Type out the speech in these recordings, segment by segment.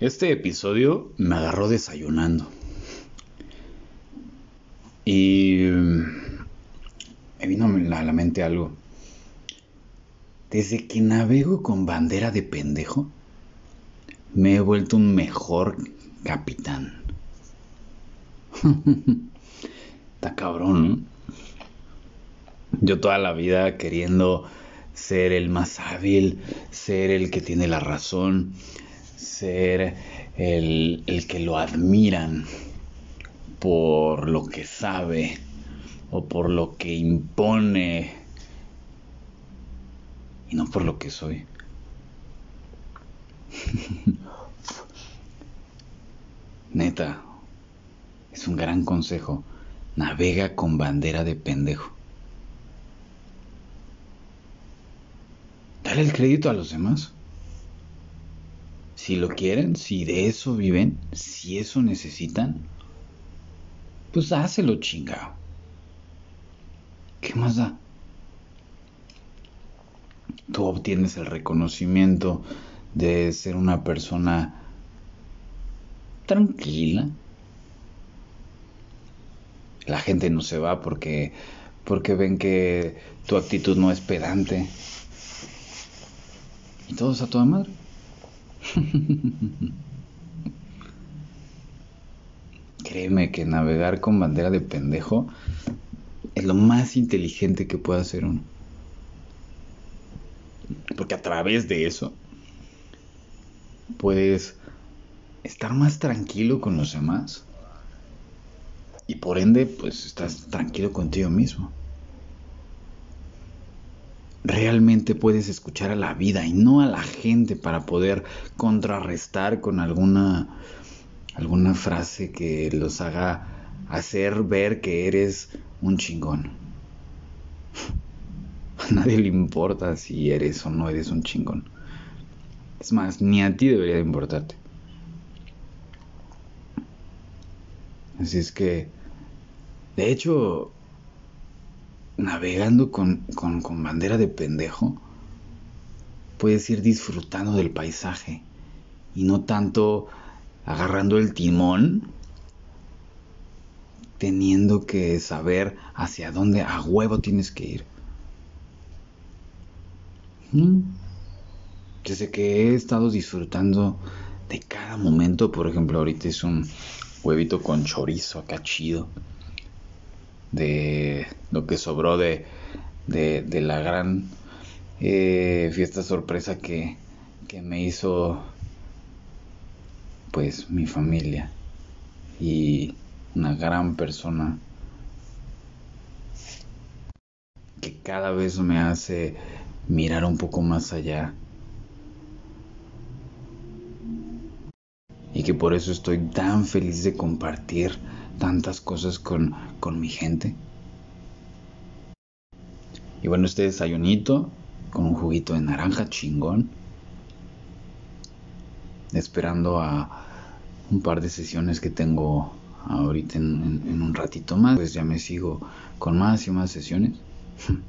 Este episodio me agarró desayunando. Y me vino a la mente algo. Desde que navego con bandera de pendejo, me he vuelto un mejor capitán. Está cabrón, ¿no? Yo toda la vida queriendo ser el más hábil, ser el que tiene la razón, ser el, el que lo admiran por lo que sabe o por lo que impone y no por lo que soy. Neta, es un gran consejo. Navega con bandera de pendejo. Dale el crédito a los demás. Si lo quieren, si de eso viven, si eso necesitan, pues hácelo chingado. ¿Qué más da? Tú obtienes el reconocimiento de ser una persona tranquila. La gente no se va porque porque ven que tu actitud no es pedante. Y todos a toda madre. Créeme que navegar con bandera de pendejo es lo más inteligente que puede hacer uno. Porque a través de eso puedes estar más tranquilo con los demás. Y por ende, pues estás tranquilo contigo mismo. Realmente puedes escuchar a la vida y no a la gente para poder contrarrestar con alguna alguna frase que los haga hacer ver que eres un chingón. A nadie le importa si eres o no eres un chingón. Es más, ni a ti debería de importarte. Así es que, de hecho, navegando con, bandera de pendejo, puedes ir disfrutando del paisaje y no tanto agarrando el timón, teniendo que saber hacia dónde a huevo tienes que ir. Mm. Desde que he estado disfrutando de cada momento, por ejemplo, ahorita es un huevito con chorizo acá chido. De lo que sobró de, de, la gran eh, fiesta sorpresa que, que me hizo pues mi familia y una gran persona que cada vez me hace mirar un poco más allá. Y que por eso estoy tan feliz de compartir tantas cosas con, con mi gente. Y bueno, este desayunito con un juguito de naranja chingón esperando a un par de sesiones que tengo ahorita en, un ratito más. Pues ya me sigo con más y más sesiones.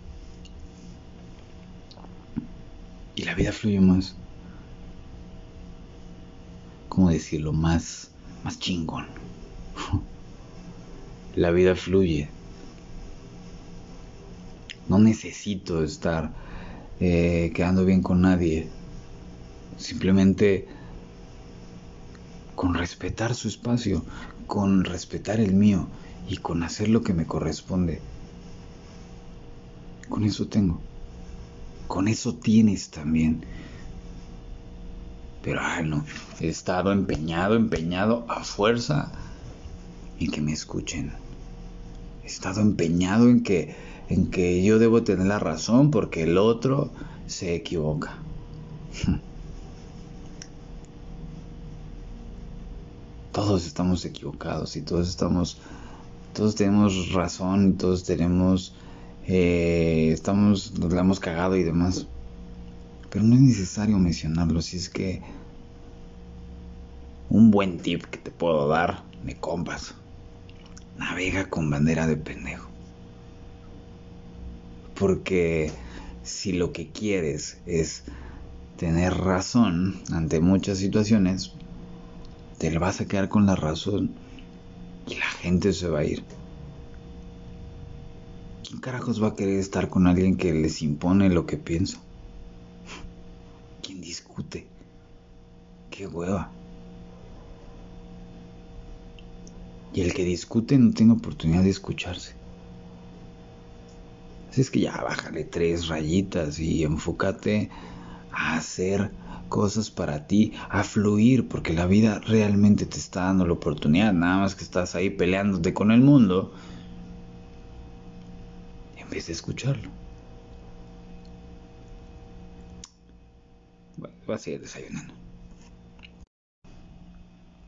y la vida fluye más. ¿Cómo decirlo? Más, más chingón. la vida fluye. No necesito estar eh, quedando bien con nadie. Simplemente con respetar su espacio, con respetar el mío y con hacer lo que me corresponde. Con eso tengo. Con eso tienes también. Pero, ay, no, he estado empeñado, empeñado a fuerza en que me escuchen. He estado empeñado en que, en que yo debo tener la razón porque el otro se equivoca. todos estamos equivocados y todos estamos, todos tenemos razón y todos tenemos, eh, estamos, nos la hemos cagado y demás. Pero no es necesario mencionarlo, si es que un buen tip que te puedo dar, me compas, navega con bandera de pendejo. Porque si lo que quieres es tener razón ante muchas situaciones, te vas a quedar con la razón y la gente se va a ir. ¿Quién carajos va a querer estar con alguien que les impone lo que piensa? ¿Quién discute? ¡Qué hueva! Y el que discute no tiene oportunidad de escucharse. Así es que ya bájale tres rayitas y enfócate a hacer cosas para ti, a fluir, porque la vida realmente te está dando la oportunidad, nada más que estás ahí peleándote con el mundo en vez de escucharlo. Bueno, a seguir desayunando.